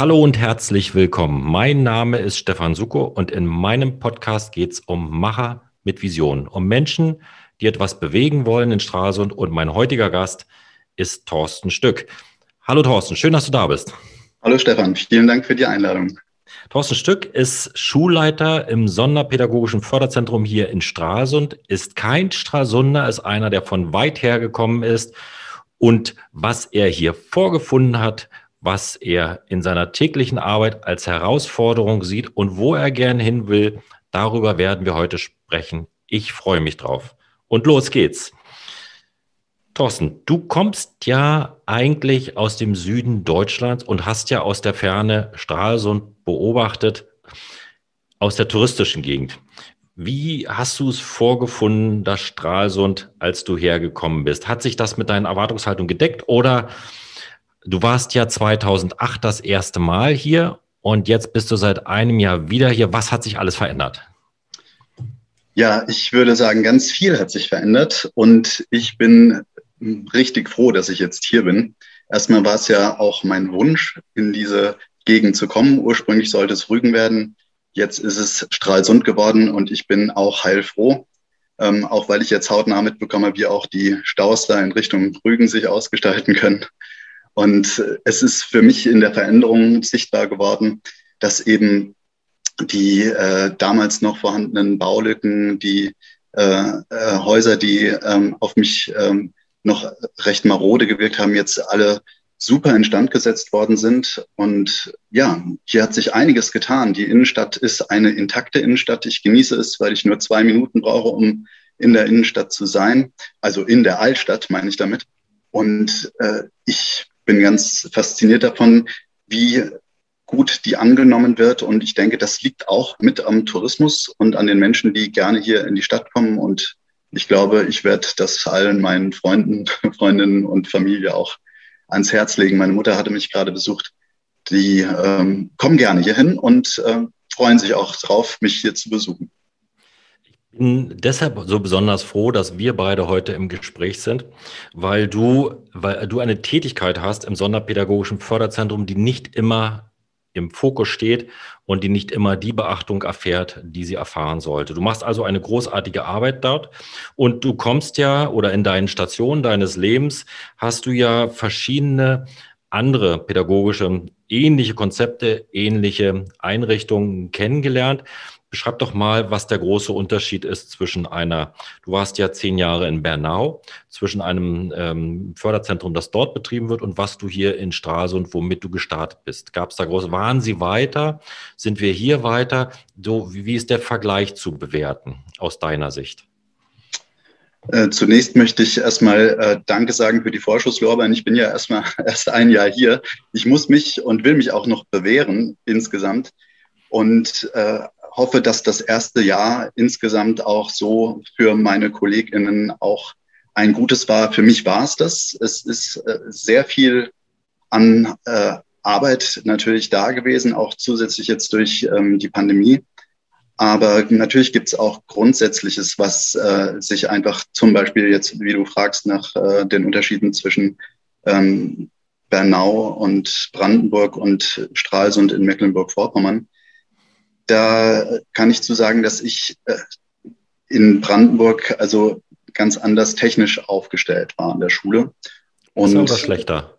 Hallo und herzlich willkommen. Mein Name ist Stefan Suko und in meinem Podcast geht es um Macher mit Vision, um Menschen, die etwas bewegen wollen in Stralsund. Und mein heutiger Gast ist Thorsten Stück. Hallo Thorsten, schön, dass du da bist. Hallo Stefan, vielen Dank für die Einladung. Thorsten Stück ist Schulleiter im Sonderpädagogischen Förderzentrum hier in Stralsund, ist kein Stralsunder, ist einer, der von weit her gekommen ist. Und was er hier vorgefunden hat, was er in seiner täglichen Arbeit als Herausforderung sieht und wo er gern hin will, darüber werden wir heute sprechen. Ich freue mich drauf. Und los geht's. Thorsten, du kommst ja eigentlich aus dem Süden Deutschlands und hast ja aus der Ferne Stralsund beobachtet, aus der touristischen Gegend. Wie hast du es vorgefunden, das Stralsund, als du hergekommen bist? Hat sich das mit deinen Erwartungshaltungen gedeckt oder Du warst ja 2008 das erste Mal hier und jetzt bist du seit einem Jahr wieder hier. Was hat sich alles verändert? Ja, ich würde sagen, ganz viel hat sich verändert und ich bin richtig froh, dass ich jetzt hier bin. Erstmal war es ja auch mein Wunsch, in diese Gegend zu kommen. Ursprünglich sollte es Rügen werden. Jetzt ist es Stralsund geworden und ich bin auch heilfroh, ähm, auch weil ich jetzt hautnah mitbekomme, wie auch die Staus da in Richtung Rügen sich ausgestalten können. Und es ist für mich in der Veränderung sichtbar geworden, dass eben die äh, damals noch vorhandenen Baulücken, die äh, äh, Häuser, die ähm, auf mich ähm, noch recht marode gewirkt haben, jetzt alle super instand gesetzt worden sind. Und ja, hier hat sich einiges getan. Die Innenstadt ist eine intakte Innenstadt. Ich genieße es, weil ich nur zwei Minuten brauche, um in der Innenstadt zu sein. Also in der Altstadt, meine ich damit. Und äh, ich bin ganz fasziniert davon, wie gut die angenommen wird. Und ich denke, das liegt auch mit am Tourismus und an den Menschen, die gerne hier in die Stadt kommen. Und ich glaube, ich werde das allen meinen Freunden, Freundinnen und Familie auch ans Herz legen. Meine Mutter hatte mich gerade besucht. Die ähm, kommen gerne hierhin und äh, freuen sich auch drauf, mich hier zu besuchen bin deshalb so besonders froh, dass wir beide heute im Gespräch sind, weil du, weil du eine Tätigkeit hast im Sonderpädagogischen Förderzentrum, die nicht immer im Fokus steht und die nicht immer die Beachtung erfährt, die sie erfahren sollte. Du machst also eine großartige Arbeit dort und du kommst ja oder in deinen Stationen deines Lebens hast du ja verschiedene andere pädagogische ähnliche Konzepte, ähnliche Einrichtungen kennengelernt. Beschreib doch mal, was der große Unterschied ist zwischen einer, du warst ja zehn Jahre in Bernau, zwischen einem ähm, Förderzentrum, das dort betrieben wird und was du hier in Stralsund, womit du gestartet bist. Gab es da große, waren sie weiter? Sind wir hier weiter? So, wie ist der Vergleich zu bewerten aus deiner Sicht? Äh, zunächst möchte ich erstmal äh, Danke sagen für die Vorschusslorbeeren. Ich bin ja erstmal erst ein Jahr hier. Ich muss mich und will mich auch noch bewähren insgesamt. Und äh, hoffe, dass das erste Jahr insgesamt auch so für meine KollegInnen auch ein gutes war. Für mich war es das. Es ist äh, sehr viel an äh, Arbeit natürlich da gewesen, auch zusätzlich jetzt durch ähm, die Pandemie. Aber natürlich gibt es auch Grundsätzliches, was äh, sich einfach zum Beispiel jetzt, wie du fragst, nach äh, den Unterschieden zwischen ähm, Bernau und Brandenburg und Stralsund in Mecklenburg-Vorpommern da kann ich zu sagen, dass ich äh, in Brandenburg also ganz anders technisch aufgestellt war an der Schule. Und Besser oder schlechter?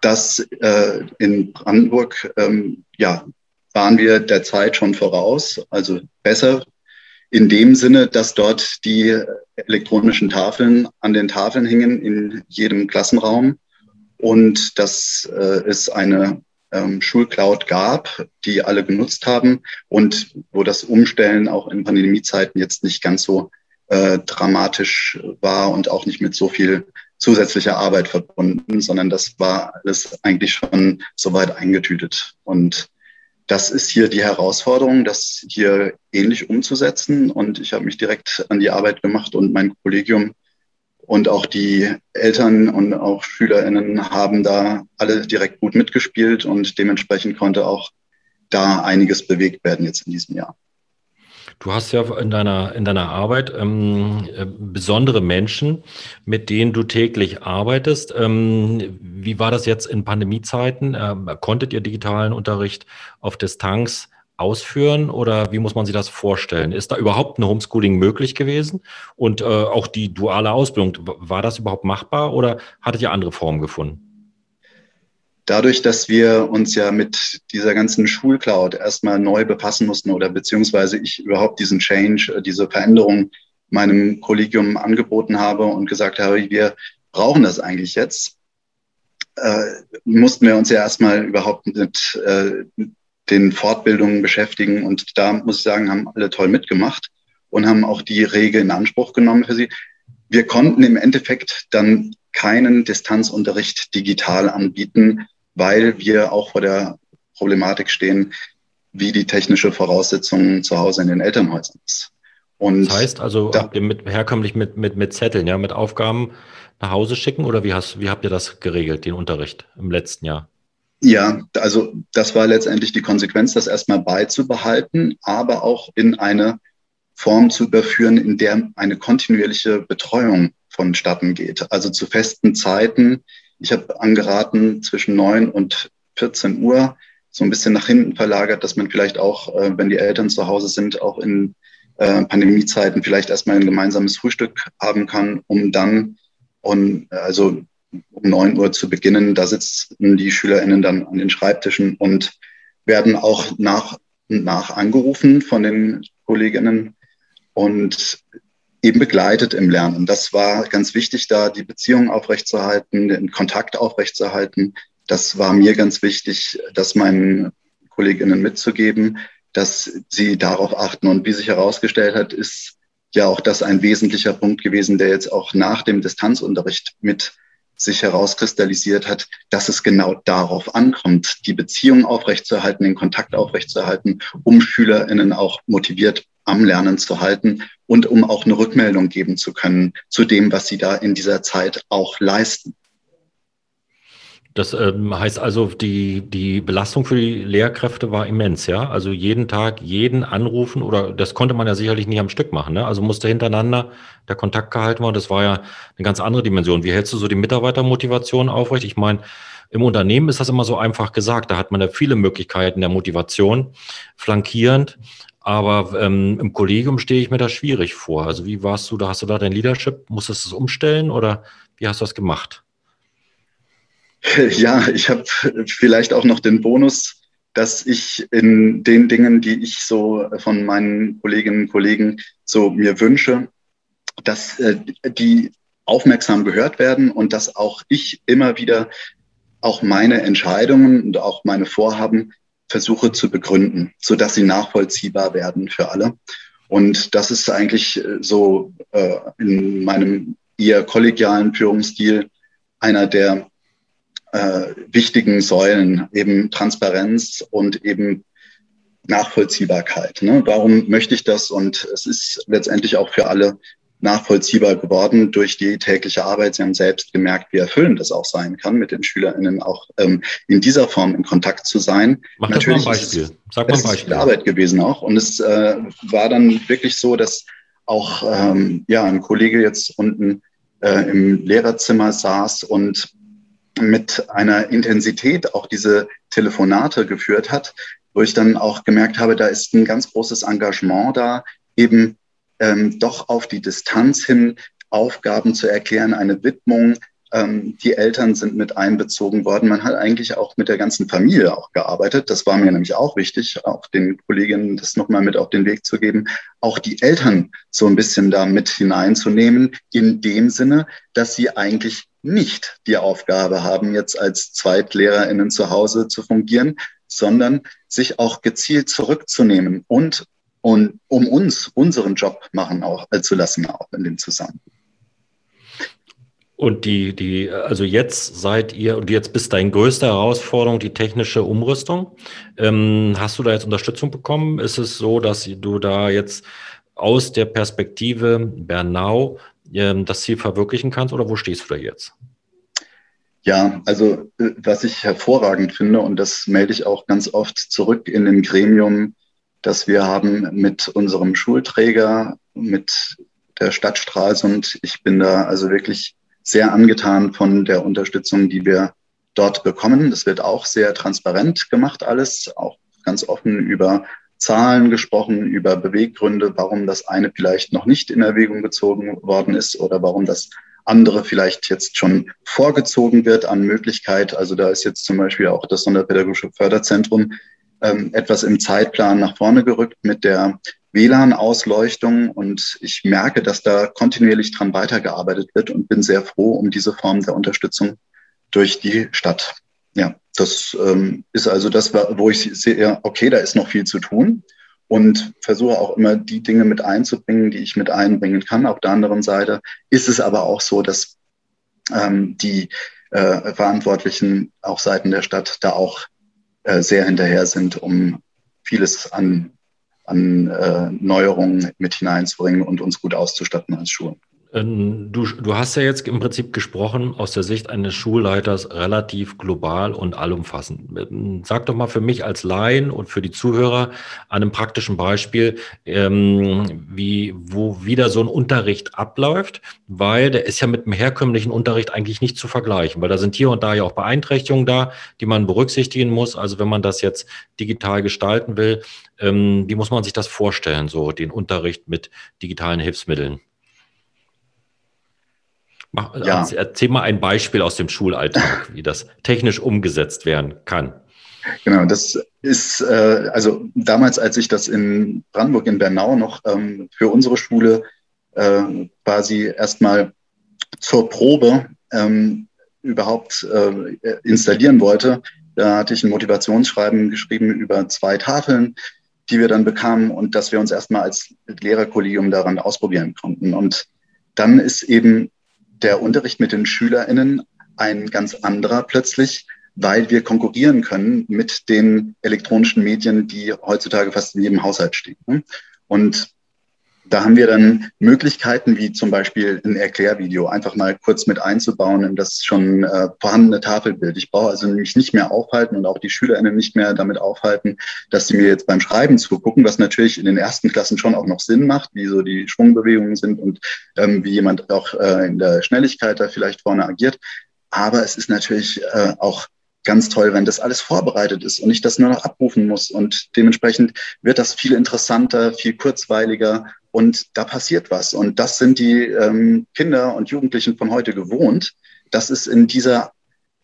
Das äh, in Brandenburg, ähm, ja, waren wir der Zeit schon voraus, also besser in dem Sinne, dass dort die elektronischen Tafeln an den Tafeln hingen in jedem Klassenraum und dass äh, es eine ähm, Schulcloud gab, die alle genutzt haben und wo das Umstellen auch in Pandemiezeiten jetzt nicht ganz so äh, dramatisch war und auch nicht mit so viel zusätzlicher Arbeit verbunden, sondern das war alles eigentlich schon soweit eingetütet. Und das ist hier die Herausforderung, das hier ähnlich umzusetzen. Und ich habe mich direkt an die Arbeit gemacht und mein Kollegium und auch die Eltern und auch SchülerInnen haben da alle direkt gut mitgespielt und dementsprechend konnte auch da einiges bewegt werden jetzt in diesem Jahr. Du hast ja in deiner, in deiner Arbeit ähm, äh, besondere Menschen, mit denen du täglich arbeitest. Ähm, wie war das jetzt in Pandemiezeiten? Ähm, konntet ihr digitalen Unterricht auf Distanz ausführen oder wie muss man sich das vorstellen? Ist da überhaupt ein Homeschooling möglich gewesen? Und äh, auch die duale Ausbildung, war das überhaupt machbar oder hattet ihr andere Formen gefunden? Dadurch, dass wir uns ja mit dieser ganzen Schulcloud erstmal neu befassen mussten oder beziehungsweise ich überhaupt diesen Change, äh, diese Veränderung meinem Kollegium angeboten habe und gesagt habe, wir brauchen das eigentlich jetzt, äh, mussten wir uns ja erstmal überhaupt mit äh, den Fortbildungen beschäftigen. Und da muss ich sagen, haben alle toll mitgemacht und haben auch die Regeln in Anspruch genommen für sie. Wir konnten im Endeffekt dann keinen Distanzunterricht digital anbieten, weil wir auch vor der Problematik stehen, wie die technische Voraussetzung zu Hause in den Elternhäusern ist. Und das heißt also, da, habt ihr mit, herkömmlich mit, mit, mit Zetteln, ja, mit Aufgaben nach Hause schicken oder wie, hast, wie habt ihr das geregelt, den Unterricht im letzten Jahr? Ja, also das war letztendlich die Konsequenz, das erstmal beizubehalten, aber auch in eine Form zu überführen, in der eine kontinuierliche Betreuung vonstatten geht. Also zu festen Zeiten, ich habe angeraten, zwischen 9 und 14 Uhr so ein bisschen nach hinten verlagert, dass man vielleicht auch, äh, wenn die Eltern zu Hause sind, auch in äh, Pandemiezeiten vielleicht erstmal ein gemeinsames Frühstück haben kann, um dann und also um 9 Uhr zu beginnen. Da sitzen die SchülerInnen dann an den Schreibtischen und werden auch nach und nach angerufen von den Kolleginnen. Und eben begleitet im Lernen. Das war ganz wichtig, da die Beziehung aufrechtzuerhalten, den Kontakt aufrechtzuerhalten. Das war mir ganz wichtig, das meinen Kolleginnen mitzugeben, dass sie darauf achten. Und wie sich herausgestellt hat, ist ja auch das ein wesentlicher Punkt gewesen, der jetzt auch nach dem Distanzunterricht mit sich herauskristallisiert hat, dass es genau darauf ankommt, die Beziehung aufrechtzuerhalten, den Kontakt aufrechtzuerhalten, um SchülerInnen auch motiviert am Lernen zu halten und um auch eine Rückmeldung geben zu können zu dem, was sie da in dieser Zeit auch leisten. Das ähm, heißt also, die, die Belastung für die Lehrkräfte war immens, ja? Also jeden Tag jeden anrufen oder das konnte man ja sicherlich nicht am Stück machen, ne? Also musste hintereinander der Kontakt gehalten werden. Das war ja eine ganz andere Dimension. Wie hältst du so die Mitarbeitermotivation aufrecht? Ich meine, im Unternehmen ist das immer so einfach gesagt. Da hat man ja viele Möglichkeiten der Motivation, flankierend. Aber ähm, im Kollegium stehe ich mir da schwierig vor. Also wie warst du da? Hast du da dein Leadership? Musstest du es umstellen oder wie hast du das gemacht? Ja, ich habe vielleicht auch noch den Bonus, dass ich in den Dingen, die ich so von meinen Kolleginnen und Kollegen so mir wünsche, dass äh, die aufmerksam gehört werden und dass auch ich immer wieder auch meine Entscheidungen und auch meine Vorhaben versuche zu begründen, so dass sie nachvollziehbar werden für alle. Und das ist eigentlich äh, so äh, in meinem eher kollegialen Führungsstil einer der äh, wichtigen Säulen, eben Transparenz und eben Nachvollziehbarkeit. Ne? Warum möchte ich das? Und es ist letztendlich auch für alle nachvollziehbar geworden durch die tägliche Arbeit. Sie haben selbst gemerkt, wie erfüllend es auch sein kann, mit den SchülerInnen auch ähm, in dieser Form in Kontakt zu sein. Mach Natürlich mal ein Beispiel. Sag mal ein Beispiel. Ist Arbeit gewesen auch. Und es äh, war dann wirklich so, dass auch ähm, ja, ein Kollege jetzt unten äh, im Lehrerzimmer saß und mit einer Intensität auch diese Telefonate geführt hat, wo ich dann auch gemerkt habe, da ist ein ganz großes Engagement da, eben ähm, doch auf die Distanz hin Aufgaben zu erklären, eine Widmung. Ähm, die Eltern sind mit einbezogen worden. Man hat eigentlich auch mit der ganzen Familie auch gearbeitet. Das war mir nämlich auch wichtig, auch den Kolleginnen das nochmal mit auf den Weg zu geben, auch die Eltern so ein bisschen da mit hineinzunehmen, in dem Sinne, dass sie eigentlich nicht die Aufgabe haben, jetzt als ZweitlehrerInnen zu Hause zu fungieren, sondern sich auch gezielt zurückzunehmen und und um uns unseren Job machen auch äh, zu lassen, auch in dem Zusammenhang. Und die, die, also jetzt seid ihr, und jetzt bist deine größte Herausforderung die technische Umrüstung. Ähm, hast du da jetzt Unterstützung bekommen? Ist es so, dass du da jetzt aus der Perspektive Bernau ähm, das Ziel verwirklichen kannst oder wo stehst du da jetzt? Ja, also äh, was ich hervorragend finde, und das melde ich auch ganz oft zurück in dem Gremium dass wir haben mit unserem Schulträger, mit der Stadt Stralsund, ich bin da also wirklich sehr angetan von der Unterstützung, die wir dort bekommen. Das wird auch sehr transparent gemacht alles, auch ganz offen über Zahlen gesprochen, über Beweggründe, warum das eine vielleicht noch nicht in Erwägung gezogen worden ist oder warum das andere vielleicht jetzt schon vorgezogen wird an Möglichkeit. Also da ist jetzt zum Beispiel auch das Sonderpädagogische Förderzentrum ähm, etwas im Zeitplan nach vorne gerückt mit der WLAN-Ausleuchtung und ich merke, dass da kontinuierlich dran weitergearbeitet wird und bin sehr froh um diese Form der Unterstützung durch die Stadt. Ja, das ähm, ist also das, wo ich sehe, okay, da ist noch viel zu tun und versuche auch immer die Dinge mit einzubringen, die ich mit einbringen kann. Auf der anderen Seite ist es aber auch so, dass ähm, die äh, Verantwortlichen auf Seiten der Stadt da auch äh, sehr hinterher sind, um vieles an, an äh, Neuerungen mit hineinzubringen und uns gut auszustatten als Schulen. Ähm, du, du hast ja jetzt im Prinzip gesprochen aus der Sicht eines Schulleiters relativ global und allumfassend. Ähm, sag doch mal für mich als Laien und für die Zuhörer an einem praktischen Beispiel, ähm, wie, wo wieder so ein Unterricht abläuft, weil der ist ja mit dem herkömmlichen Unterricht eigentlich nicht zu vergleichen, weil da sind hier und da ja auch Beeinträchtigungen da, die man berücksichtigen muss. Also wenn man das jetzt digital gestalten will, ähm, wie muss man sich das vorstellen, so den Unterricht mit digitalen Hilfsmitteln? Mach, ja. also erzähl mal ein Beispiel aus dem Schulalltag, wie das technisch umgesetzt werden kann. Genau, das ist äh, also damals, als ich das in Brandenburg in Bernau noch ähm, für unsere Schule äh, quasi erstmal zur Probe ähm, überhaupt äh, installieren wollte, da hatte ich ein Motivationsschreiben geschrieben über zwei Tafeln, die wir dann bekamen und dass wir uns erstmal als Lehrerkollegium daran ausprobieren konnten. Und dann ist eben der Unterricht mit den SchülerInnen ein ganz anderer plötzlich, weil wir konkurrieren können mit den elektronischen Medien, die heutzutage fast in jedem Haushalt stehen. Und da haben wir dann Möglichkeiten, wie zum Beispiel ein Erklärvideo, einfach mal kurz mit einzubauen in das schon äh, vorhandene Tafelbild. Ich brauche also mich nicht mehr aufhalten und auch die SchülerInnen nicht mehr damit aufhalten, dass sie mir jetzt beim Schreiben zugucken, was natürlich in den ersten Klassen schon auch noch Sinn macht, wie so die Schwungbewegungen sind und ähm, wie jemand auch äh, in der Schnelligkeit da vielleicht vorne agiert. Aber es ist natürlich äh, auch ganz toll, wenn das alles vorbereitet ist und ich das nur noch abrufen muss. Und dementsprechend wird das viel interessanter, viel kurzweiliger und da passiert was. Und das sind die ähm, Kinder und Jugendlichen von heute gewohnt, dass es in dieser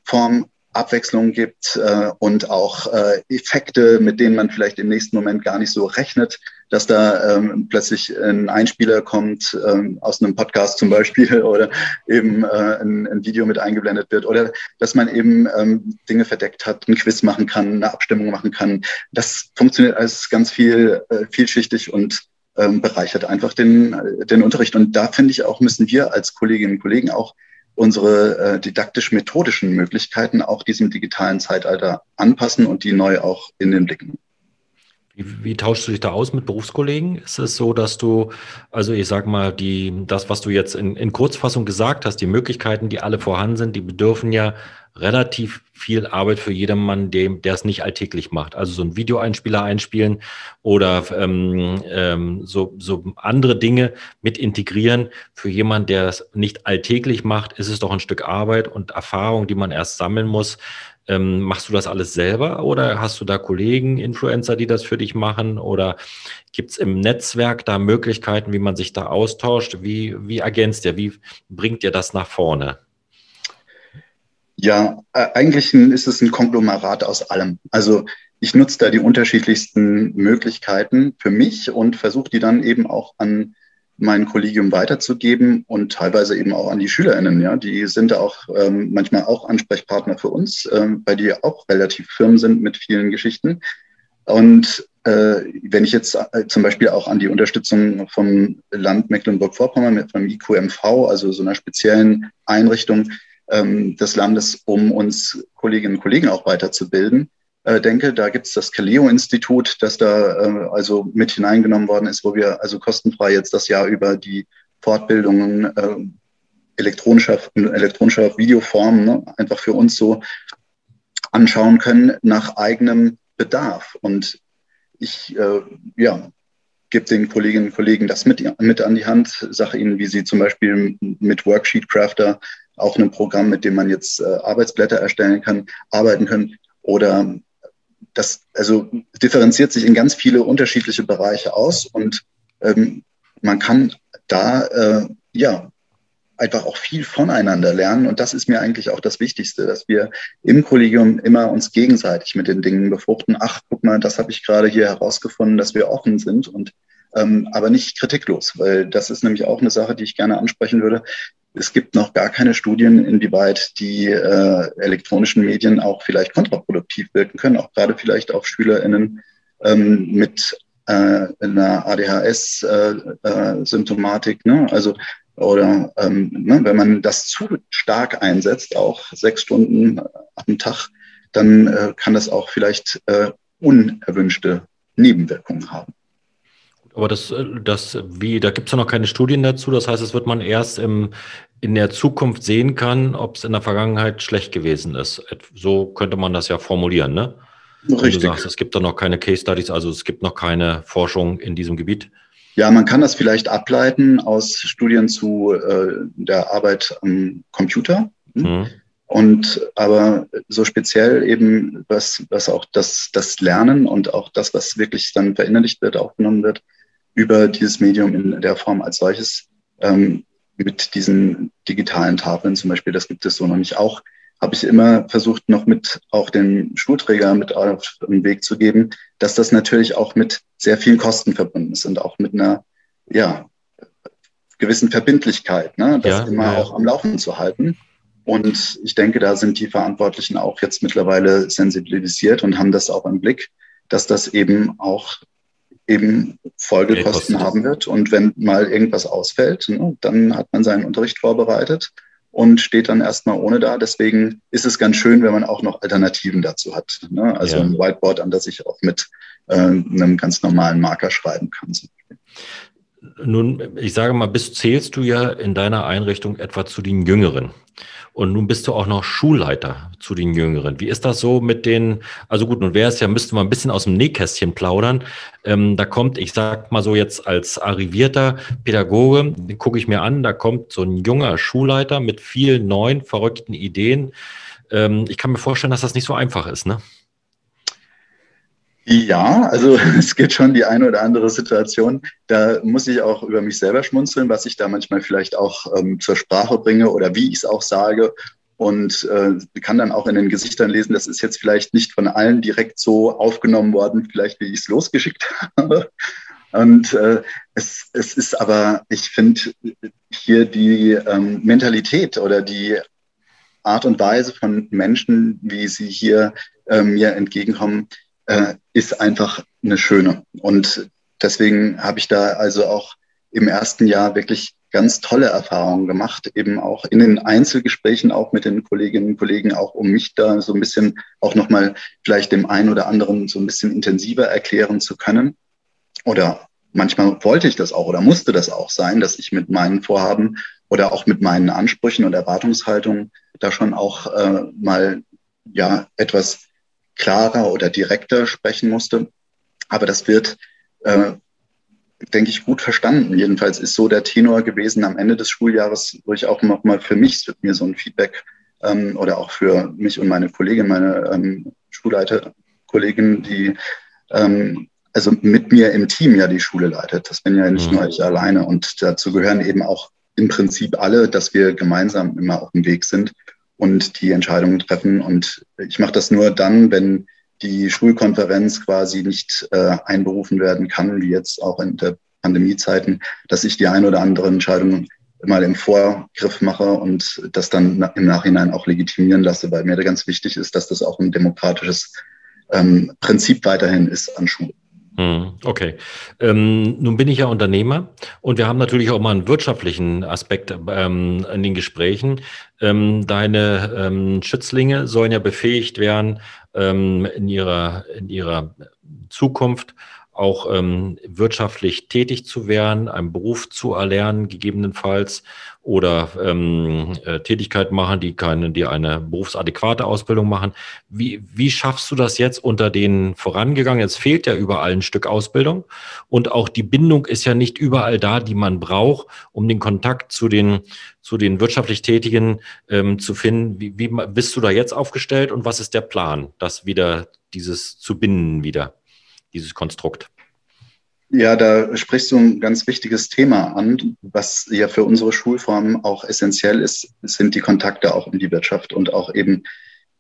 Form Abwechslung gibt äh, und auch äh, Effekte, mit denen man vielleicht im nächsten Moment gar nicht so rechnet, dass da ähm, plötzlich ein Einspieler kommt ähm, aus einem Podcast zum Beispiel oder eben äh, ein, ein, Video mit eingeblendet wird oder dass man eben ähm, Dinge verdeckt hat, ein Quiz machen kann, eine Abstimmung machen kann. Das funktioniert alles ganz viel äh, vielschichtig und ähm, bereichert einfach den, den Unterricht. Und da finde ich auch, müssen wir als Kolleginnen und Kollegen auch unsere äh, didaktisch-methodischen Möglichkeiten auch diesem digitalen Zeitalter anpassen und die neu auch in den Blick nehmen. Wie, wie tauschst du dich da aus mit Berufskollegen? Ist es so, dass du, also ich sag mal, die, das, was du jetzt in, in Kurzfassung gesagt hast, die Möglichkeiten, die alle vorhanden sind, die bedürfen ja relativ viel Arbeit für jedermann, dem, der es nicht alltäglich macht. Also so ein Videoeinspieler einspielen oder ähm, ähm, so, so andere Dinge mit integrieren. Für jemanden, der es nicht alltäglich macht, ist es doch ein Stück Arbeit und Erfahrung, die man erst sammeln muss. Ähm, machst du das alles selber oder hast du da Kollegen, Influencer, die das für dich machen? Oder gibt es im Netzwerk da Möglichkeiten, wie man sich da austauscht? Wie, wie ergänzt ihr? Wie bringt ihr das nach vorne? Ja, äh, eigentlich ist es ein Konglomerat aus allem. Also ich nutze da die unterschiedlichsten Möglichkeiten für mich und versuche die dann eben auch an mein Kollegium weiterzugeben und teilweise eben auch an die SchülerInnen. Ja, die sind da auch ähm, manchmal auch Ansprechpartner für uns, ähm, weil die auch relativ firm sind mit vielen Geschichten. Und äh, wenn ich jetzt äh, zum Beispiel auch an die Unterstützung vom Land Mecklenburg-Vorpommern mit vom IQMV, also so einer speziellen Einrichtung, ähm, des Landes, um uns Kolleginnen und Kollegen auch weiterzubilden. Äh, denke, da gibt es das Caleo-Institut, das da äh, also mit hineingenommen worden ist, wo wir also kostenfrei jetzt das Jahr über die Fortbildungen äh, elektronischer, elektronischer Videoform ne, einfach für uns so anschauen können nach eigenem Bedarf. Und ich äh, ja, gebe den Kolleginnen und Kollegen das mit, mit an die Hand, sage ihnen, wie sie zum Beispiel mit Worksheet Crafter, auch ein Programm, mit dem man jetzt äh, Arbeitsblätter erstellen kann, arbeiten können. Oder das, also differenziert sich in ganz viele unterschiedliche Bereiche aus und ähm, man kann da äh, ja einfach auch viel voneinander lernen. Und das ist mir eigentlich auch das Wichtigste, dass wir im Kollegium immer uns gegenseitig mit den Dingen befruchten. Ach, guck mal, das habe ich gerade hier herausgefunden, dass wir offen sind und ähm, aber nicht kritiklos, weil das ist nämlich auch eine Sache, die ich gerne ansprechen würde. Es gibt noch gar keine Studien, inwieweit die äh, elektronischen Medien auch vielleicht kontraproduktiv wirken können, auch gerade vielleicht auf SchülerInnen ähm, mit äh, einer ADHS-Symptomatik. Äh, äh, ne? Also oder ähm, ne, wenn man das zu stark einsetzt, auch sechs Stunden am Tag, dann äh, kann das auch vielleicht äh, unerwünschte Nebenwirkungen haben. Aber das, äh, das wie, da gibt es ja noch keine Studien dazu. Das heißt, es wird man erst im, in der Zukunft sehen kann, ob es in der Vergangenheit schlecht gewesen ist. So könnte man das ja formulieren, ne? Richtig. du sagst, es gibt da noch keine Case Studies, also es gibt noch keine Forschung in diesem Gebiet. Ja, man kann das vielleicht ableiten aus Studien zu äh, der Arbeit am Computer. Mhm. Und aber so speziell eben, was, was auch das, das Lernen und auch das, was wirklich dann verinnerlicht wird, aufgenommen wird, über dieses Medium in der Form als solches, ähm, mit diesen digitalen Tafeln zum Beispiel, das gibt es so noch nicht. Auch habe ich immer versucht, noch mit auch den Schulträger mit auf den Weg zu geben, dass das natürlich auch mit sehr vielen Kosten verbunden ist und auch mit einer, ja, gewissen Verbindlichkeit, ne, das ja, immer ja. auch am Laufen zu halten. Und ich denke, da sind die Verantwortlichen auch jetzt mittlerweile sensibilisiert und haben das auch im Blick, dass das eben auch eben Folgekosten haben wird. Und wenn mal irgendwas ausfällt, ne, dann hat man seinen Unterricht vorbereitet und steht dann erstmal ohne da. Deswegen ist es ganz schön, wenn man auch noch Alternativen dazu hat. Ne? Also ja. ein Whiteboard, an das ich auch mit äh, einem ganz normalen Marker schreiben kann. Nun, ich sage mal, bist zählst du ja in deiner Einrichtung etwa zu den Jüngeren. Und nun bist du auch noch Schulleiter zu den Jüngeren. Wie ist das so mit den, also gut, nun wäre es ja, müssten wir ein bisschen aus dem Nähkästchen plaudern. Ähm, da kommt, ich sag mal so jetzt als arrivierter Pädagoge, gucke ich mir an, da kommt so ein junger Schulleiter mit vielen neuen, verrückten Ideen. Ähm, ich kann mir vorstellen, dass das nicht so einfach ist, ne? Ja, also es gibt schon die eine oder andere Situation. Da muss ich auch über mich selber schmunzeln, was ich da manchmal vielleicht auch ähm, zur Sprache bringe oder wie ich es auch sage. Und äh, kann dann auch in den Gesichtern lesen, das ist jetzt vielleicht nicht von allen direkt so aufgenommen worden, vielleicht wie ich es losgeschickt habe. Und äh, es, es ist aber, ich finde hier die ähm, Mentalität oder die Art und Weise von Menschen, wie sie hier äh, mir entgegenkommen, äh, ist einfach eine schöne. Und deswegen habe ich da also auch im ersten Jahr wirklich ganz tolle Erfahrungen gemacht, eben auch in den Einzelgesprächen, auch mit den Kolleginnen und Kollegen, auch um mich da so ein bisschen auch nochmal vielleicht dem einen oder anderen so ein bisschen intensiver erklären zu können. Oder manchmal wollte ich das auch oder musste das auch sein, dass ich mit meinen Vorhaben oder auch mit meinen Ansprüchen und Erwartungshaltungen da schon auch äh, mal ja etwas klarer oder direkter sprechen musste. Aber das wird, äh, denke ich, gut verstanden. Jedenfalls ist so der Tenor gewesen am Ende des Schuljahres, wo ich auch noch mal für mich mir so ein Feedback ähm, oder auch für mich und meine Kollegin, meine ähm, Schulleiterkollegin, die ähm, also mit mir im Team ja die Schule leitet. Das bin ja nicht mhm. nur ich alleine. Und dazu gehören eben auch im Prinzip alle, dass wir gemeinsam immer auf dem Weg sind und die Entscheidungen treffen. Und ich mache das nur dann, wenn die Schulkonferenz quasi nicht äh, einberufen werden kann, wie jetzt auch in der Pandemiezeiten, dass ich die ein oder andere Entscheidung mal im Vorgriff mache und das dann im Nachhinein auch legitimieren lasse, weil mir ganz wichtig ist, dass das auch ein demokratisches ähm, Prinzip weiterhin ist an Schulen. Hm, okay. Ähm, nun bin ich ja Unternehmer und wir haben natürlich auch mal einen wirtschaftlichen Aspekt ähm, in den Gesprächen. Ähm, deine ähm, Schützlinge sollen ja befähigt werden, ähm, in, ihrer, in ihrer Zukunft auch ähm, wirtschaftlich tätig zu werden, einen Beruf zu erlernen, gegebenenfalls, oder ähm, äh, Tätigkeit machen, die keine, die eine berufsadäquate Ausbildung machen. Wie, wie schaffst du das jetzt unter den vorangegangenen? Es fehlt ja überall ein Stück Ausbildung und auch die Bindung ist ja nicht überall da, die man braucht, um den Kontakt zu den zu den wirtschaftlich Tätigen ähm, zu finden. Wie, wie bist du da jetzt aufgestellt und was ist der Plan, das wieder dieses zu binden wieder, dieses Konstrukt? Ja, da sprichst du ein ganz wichtiges Thema an, was ja für unsere Schulform auch essentiell ist, sind die Kontakte auch in die Wirtschaft und auch eben,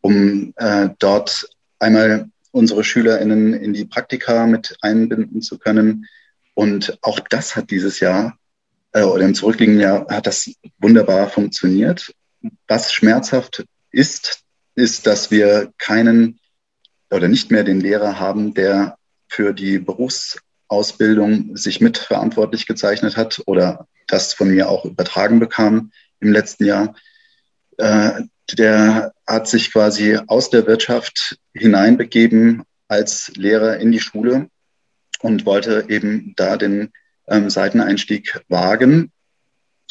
um äh, dort einmal unsere SchülerInnen in die Praktika mit einbinden zu können. Und auch das hat dieses Jahr äh, oder im zurückliegenden Jahr hat das wunderbar funktioniert. Was schmerzhaft ist, ist, dass wir keinen oder nicht mehr den Lehrer haben, der für die Berufs Ausbildung sich mitverantwortlich gezeichnet hat oder das von mir auch übertragen bekam im letzten Jahr, äh, der hat sich quasi aus der Wirtschaft hineinbegeben als Lehrer in die Schule und wollte eben da den ähm, Seiteneinstieg wagen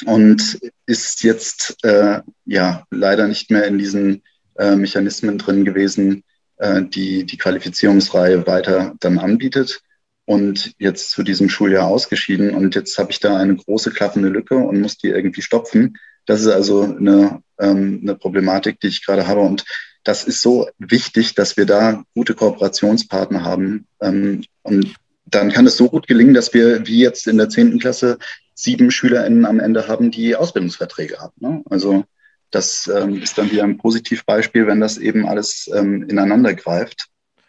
und ist jetzt äh, ja leider nicht mehr in diesen äh, Mechanismen drin gewesen, äh, die die Qualifizierungsreihe weiter dann anbietet und jetzt zu diesem Schuljahr ausgeschieden. Und jetzt habe ich da eine große klaffende Lücke und muss die irgendwie stopfen. Das ist also eine, ähm, eine Problematik, die ich gerade habe. Und das ist so wichtig, dass wir da gute Kooperationspartner haben. Ähm, und dann kann es so gut gelingen, dass wir wie jetzt in der zehnten Klasse sieben SchülerInnen am Ende haben, die Ausbildungsverträge haben. Ne? Also das ähm, ist dann wieder ein Positivbeispiel, wenn das eben alles ähm, ineinander greift.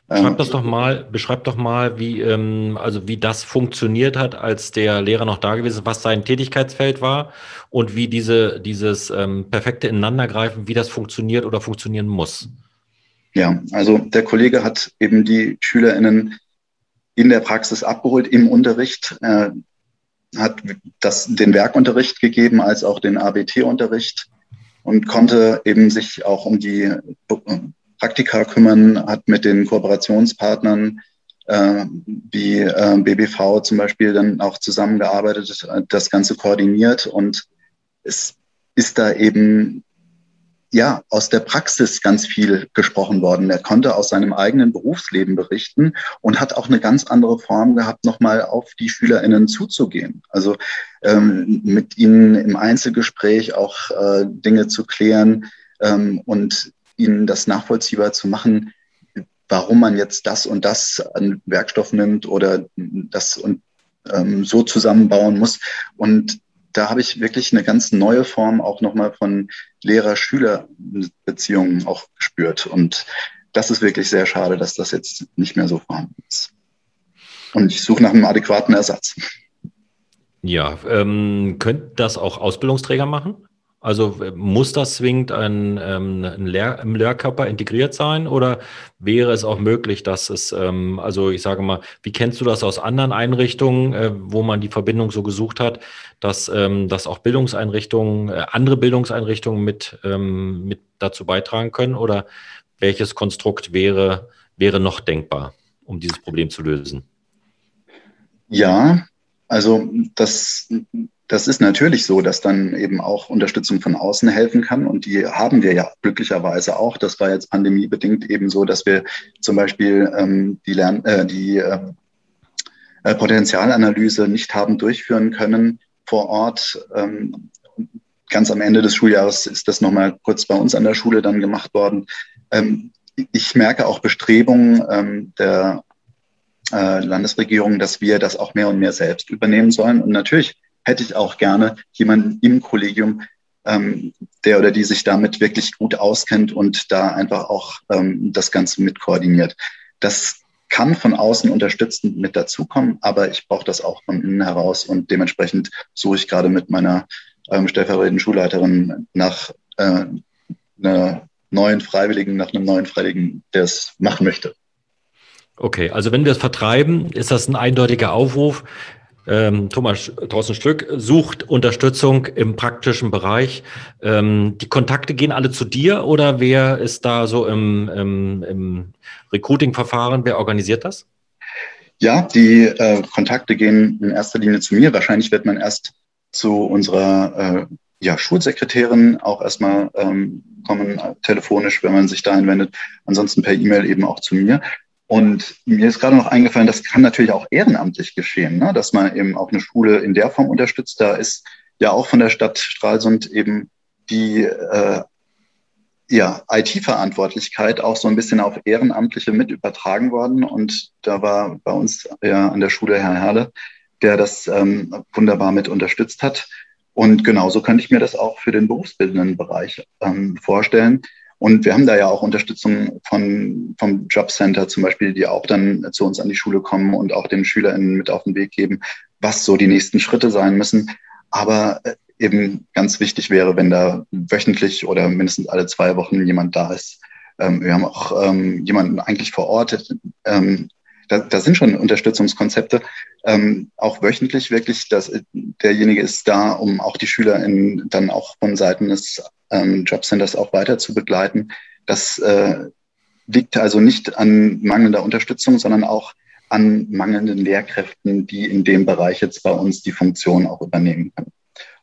Beschreib ähm, das doch mal, beschreib doch mal, wie, ähm, also wie das funktioniert hat, als der Lehrer noch da gewesen ist, was sein Tätigkeitsfeld war und wie diese, dieses ähm, perfekte Ineinandergreifen, wie das funktioniert oder funktionieren muss. Ja, also der Kollege hat eben die SchülerInnen in der Praxis abgeholt, im Unterricht, äh, hat das, den Werkunterricht gegeben als auch den ABT-Unterricht und konnte eben sich auch um die Praktika kümmern, hat mit den Kooperationspartnern äh, wie äh, BBV zum Beispiel dann auch zusammengearbeitet, das Ganze koordiniert und es ist da eben ja, aus der Praxis ganz viel gesprochen worden. Er konnte aus seinem eigenen Berufsleben berichten und hat auch eine ganz andere Form gehabt, nochmal auf die SchülerInnen zuzugehen. Also ähm, mit ihnen im Einzelgespräch auch äh, Dinge zu klären ähm, und ihnen das nachvollziehbar zu machen, warum man jetzt das und das an Werkstoff nimmt oder das und ähm, so zusammenbauen muss. Und da habe ich wirklich eine ganz neue Form auch nochmal von Lehrer-Schüler-Beziehungen auch gespürt. Und das ist wirklich sehr schade, dass das jetzt nicht mehr so vorhanden ist. Und ich suche nach einem adäquaten Ersatz. Ja, ähm, könnte das auch Ausbildungsträger machen? Also äh, muss das zwingend ein, ähm, ein Lehr im Lehrkörper integriert sein oder wäre es auch möglich, dass es, ähm, also ich sage mal, wie kennst du das aus anderen Einrichtungen, äh, wo man die Verbindung so gesucht hat, dass, ähm, dass auch Bildungseinrichtungen, äh, andere Bildungseinrichtungen mit, mit dazu beitragen können oder welches Konstrukt wäre, wäre noch denkbar, um dieses Problem zu lösen? Ja, also das das ist natürlich so, dass dann eben auch Unterstützung von außen helfen kann. Und die haben wir ja glücklicherweise auch. Das war jetzt pandemiebedingt eben so, dass wir zum Beispiel ähm, die, Lern äh, die ähm, äh, Potenzialanalyse nicht haben durchführen können vor Ort. Ähm, ganz am Ende des Schuljahres ist das nochmal kurz bei uns an der Schule dann gemacht worden. Ähm, ich merke auch Bestrebungen ähm, der äh, Landesregierung, dass wir das auch mehr und mehr selbst übernehmen sollen. Und natürlich hätte ich auch gerne jemanden im Kollegium, ähm, der oder die sich damit wirklich gut auskennt und da einfach auch ähm, das Ganze mit koordiniert. Das kann von außen unterstützend mit dazukommen, aber ich brauche das auch von innen heraus und dementsprechend suche ich gerade mit meiner ähm, stellvertretenden Schulleiterin nach äh, einer neuen Freiwilligen, nach einem neuen Freiwilligen, der es machen möchte. Okay, also wenn wir es vertreiben, ist das ein eindeutiger Aufruf. Ähm, Thomas Thorsten Stück sucht Unterstützung im praktischen Bereich. Ähm, die Kontakte gehen alle zu dir oder wer ist da so im, im, im Recruiting-Verfahren? Wer organisiert das? Ja, die äh, Kontakte gehen in erster Linie zu mir. Wahrscheinlich wird man erst zu unserer äh, ja, Schulsekretärin auch erstmal ähm, kommen, äh, telefonisch, wenn man sich dahin wendet. Ansonsten per E-Mail eben auch zu mir. Und mir ist gerade noch eingefallen, das kann natürlich auch ehrenamtlich geschehen, ne? dass man eben auch eine Schule in der Form unterstützt. Da ist ja auch von der Stadt Stralsund eben die äh, ja, IT-Verantwortlichkeit auch so ein bisschen auf Ehrenamtliche mit übertragen worden. Und da war bei uns ja an der Schule Herr Herle, der das ähm, wunderbar mit unterstützt hat. Und genauso könnte ich mir das auch für den berufsbildenden Bereich ähm, vorstellen. Und wir haben da ja auch Unterstützung von, vom Jobcenter zum Beispiel, die auch dann zu uns an die Schule kommen und auch den SchülerInnen mit auf den Weg geben, was so die nächsten Schritte sein müssen. Aber äh, eben ganz wichtig wäre, wenn da wöchentlich oder mindestens alle zwei Wochen jemand da ist. Ähm, wir haben auch ähm, jemanden eigentlich vor Ort. Da, da sind schon Unterstützungskonzepte, ähm, auch wöchentlich wirklich, dass derjenige ist da, um auch die SchülerInnen dann auch von Seiten des ähm, Jobcenters auch weiter zu begleiten. Das äh, liegt also nicht an mangelnder Unterstützung, sondern auch an mangelnden Lehrkräften, die in dem Bereich jetzt bei uns die Funktion auch übernehmen können.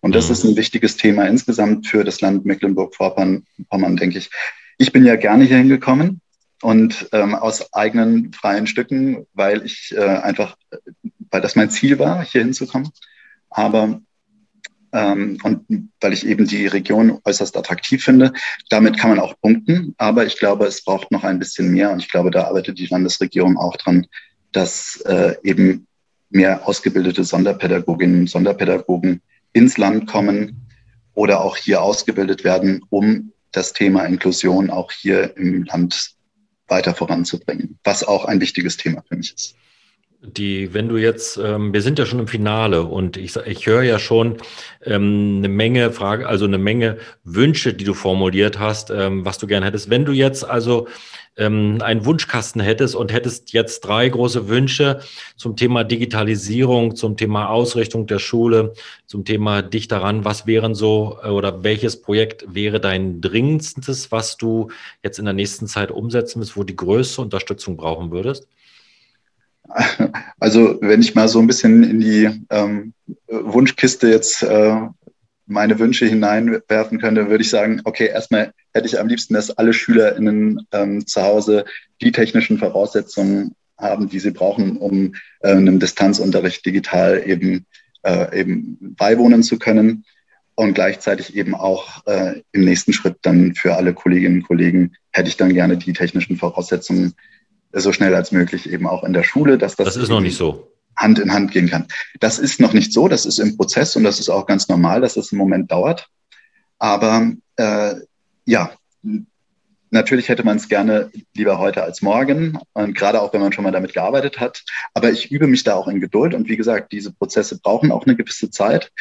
Und das mhm. ist ein wichtiges Thema insgesamt für das Land Mecklenburg-Vorpommern, denke ich. Ich bin ja gerne hier hingekommen und ähm, aus eigenen freien Stücken, weil ich äh, einfach, weil das mein Ziel war, hier hinzukommen. Aber ähm, und weil ich eben die Region äußerst attraktiv finde. Damit kann man auch punkten, aber ich glaube, es braucht noch ein bisschen mehr und ich glaube, da arbeitet die Landesregierung auch dran, dass äh, eben mehr ausgebildete Sonderpädagoginnen und Sonderpädagogen ins Land kommen oder auch hier ausgebildet werden, um das Thema Inklusion auch hier im Land weiter voranzubringen, was auch ein wichtiges Thema für mich ist. Die, wenn du jetzt, ähm, wir sind ja schon im Finale und ich, ich höre ja schon ähm, eine Menge Frage, also eine Menge Wünsche, die du formuliert hast, ähm, was du gerne hättest. Wenn du jetzt also ähm, einen Wunschkasten hättest und hättest jetzt drei große Wünsche zum Thema Digitalisierung, zum Thema Ausrichtung der Schule, zum Thema dich daran, was wären so äh, oder welches Projekt wäre dein dringendstes, was du jetzt in der nächsten Zeit umsetzen willst, wo die größte Unterstützung brauchen würdest? Also wenn ich mal so ein bisschen in die ähm, Wunschkiste jetzt äh, meine Wünsche hineinwerfen könnte, würde ich sagen, okay, erstmal hätte ich am liebsten, dass alle SchülerInnen ähm, zu Hause die technischen Voraussetzungen haben, die sie brauchen, um äh, einem Distanzunterricht digital eben, äh, eben beiwohnen zu können und gleichzeitig eben auch äh, im nächsten Schritt dann für alle Kolleginnen und Kollegen hätte ich dann gerne die technischen Voraussetzungen so schnell als möglich eben auch in der Schule, dass das, das ist noch nicht so. Hand in Hand gehen kann. Das ist noch nicht so, das ist im Prozess und das ist auch ganz normal, dass das im Moment dauert. Aber äh, ja, natürlich hätte man es gerne lieber heute als morgen und gerade auch, wenn man schon mal damit gearbeitet hat. Aber ich übe mich da auch in Geduld und wie gesagt, diese Prozesse brauchen auch eine gewisse Zeit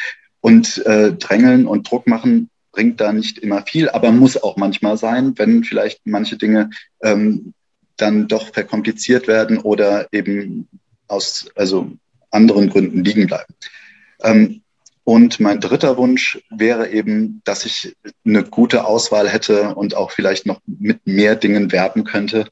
und äh, drängeln und Druck machen bringt da nicht immer viel, aber muss auch manchmal sein, wenn vielleicht manche Dinge ähm, dann doch verkompliziert werden oder eben aus also anderen Gründen liegen bleiben. Ähm, und mein dritter Wunsch wäre eben, dass ich eine gute Auswahl hätte und auch vielleicht noch mit mehr Dingen werben könnte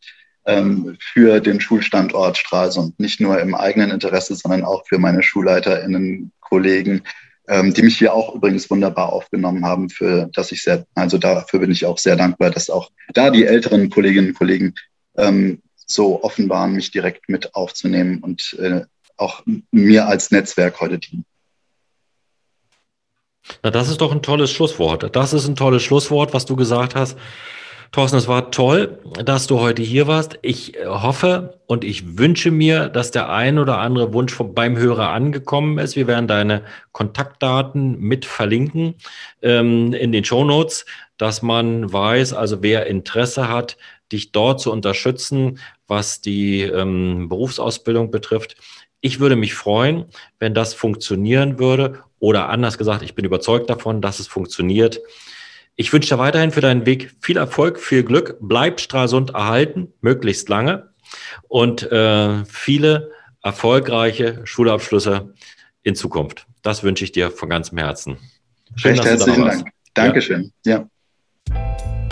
ähm, für den Schulstandort Stralsund. Nicht nur im eigenen Interesse, sondern auch für meine SchulleiterInnen, Kollegen, ähm, die mich hier auch übrigens wunderbar aufgenommen haben, für dass ich sehr, also dafür bin ich auch sehr dankbar, dass auch da die älteren Kolleginnen und Kollegen ähm, so offen mich direkt mit aufzunehmen und äh, auch mir als Netzwerk heute dienen. Na, das ist doch ein tolles Schlusswort. Das ist ein tolles Schlusswort, was du gesagt hast. Thorsten, es war toll, dass du heute hier warst. Ich hoffe und ich wünsche mir, dass der ein oder andere Wunsch beim Hörer angekommen ist. Wir werden deine Kontaktdaten mit verlinken ähm, in den Show Notes, dass man weiß, also wer Interesse hat, dich dort zu unterstützen, was die ähm, Berufsausbildung betrifft. Ich würde mich freuen, wenn das funktionieren würde oder anders gesagt, ich bin überzeugt davon, dass es funktioniert. Ich wünsche dir weiterhin für deinen Weg viel Erfolg, viel Glück, bleib Stralsund erhalten, möglichst lange und äh, viele erfolgreiche Schulabschlüsse in Zukunft. Das wünsche ich dir von ganzem Herzen. Schön, Recht herzlichen Dank. Dankeschön. ja. ja.